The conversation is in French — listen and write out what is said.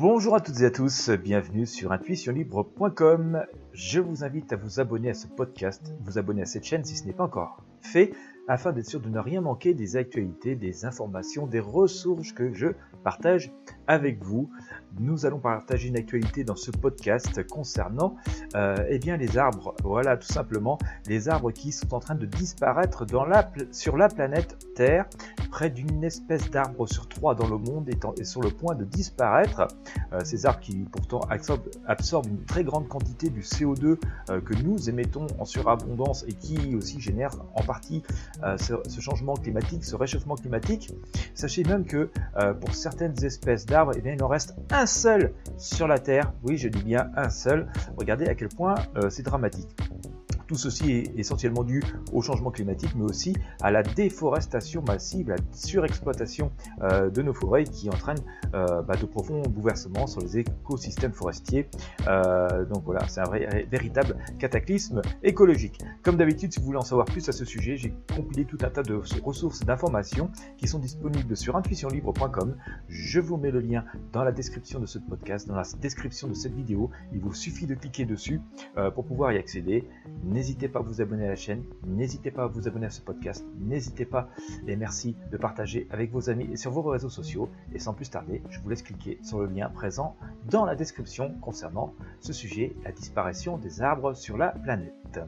Bonjour à toutes et à tous, bienvenue sur intuitionlibre.com. Je vous invite à vous abonner à ce podcast, vous abonner à cette chaîne si ce n'est pas encore fait, afin d'être sûr de ne rien manquer des actualités, des informations, des ressources que je partage avec vous. Nous allons partager une actualité dans ce podcast concernant euh, eh bien, les arbres. Voilà, tout simplement, les arbres qui sont en train de disparaître dans la, sur la planète Terre. Près d'une espèce d'arbre sur trois dans le monde est, sur le point de disparaître. Euh, ces arbres qui pourtant absorbent, une très grande quantité du CO2 euh, que nous émettons en surabondance et qui aussi génère en partie ce, changement climatique, ce réchauffement climatique. Sachez même que pour certaines espèces d'arbres, eh bien, il en reste un seul sur la Terre. Oui, je dis bien un seul. Regardez à quel point euh, c'est dramatique. Tout ceci est essentiellement dû au changement climatique, mais aussi à la déforestation massive, la surexploitation euh, de nos forêts qui entraîne euh, bah, de profonds bouleversements sur les écosystèmes forestiers. Euh, donc voilà, c'est un véritable cataclysme écologique. Comme d'habitude, si vous voulez en savoir plus à ce sujet, j'ai compilé tout un tas de ressources d'informations qui sont disponibles sur intuitionlibre.com. Je vous mets le lien dans la description de ce podcast, dans la description de cette vidéo. Il vous suffit de cliquer dessus pour pouvoir y accéder. N'hésitez pas à vous abonner à la chaîne, n'hésitez pas à vous abonner à ce podcast, n'hésitez pas et merci de partager avec vos amis et sur vos réseaux sociaux. Et sans plus tarder, je vous laisse cliquer sur le lien présent dans la description concernant ce sujet, la disparition des arbres sur la planète.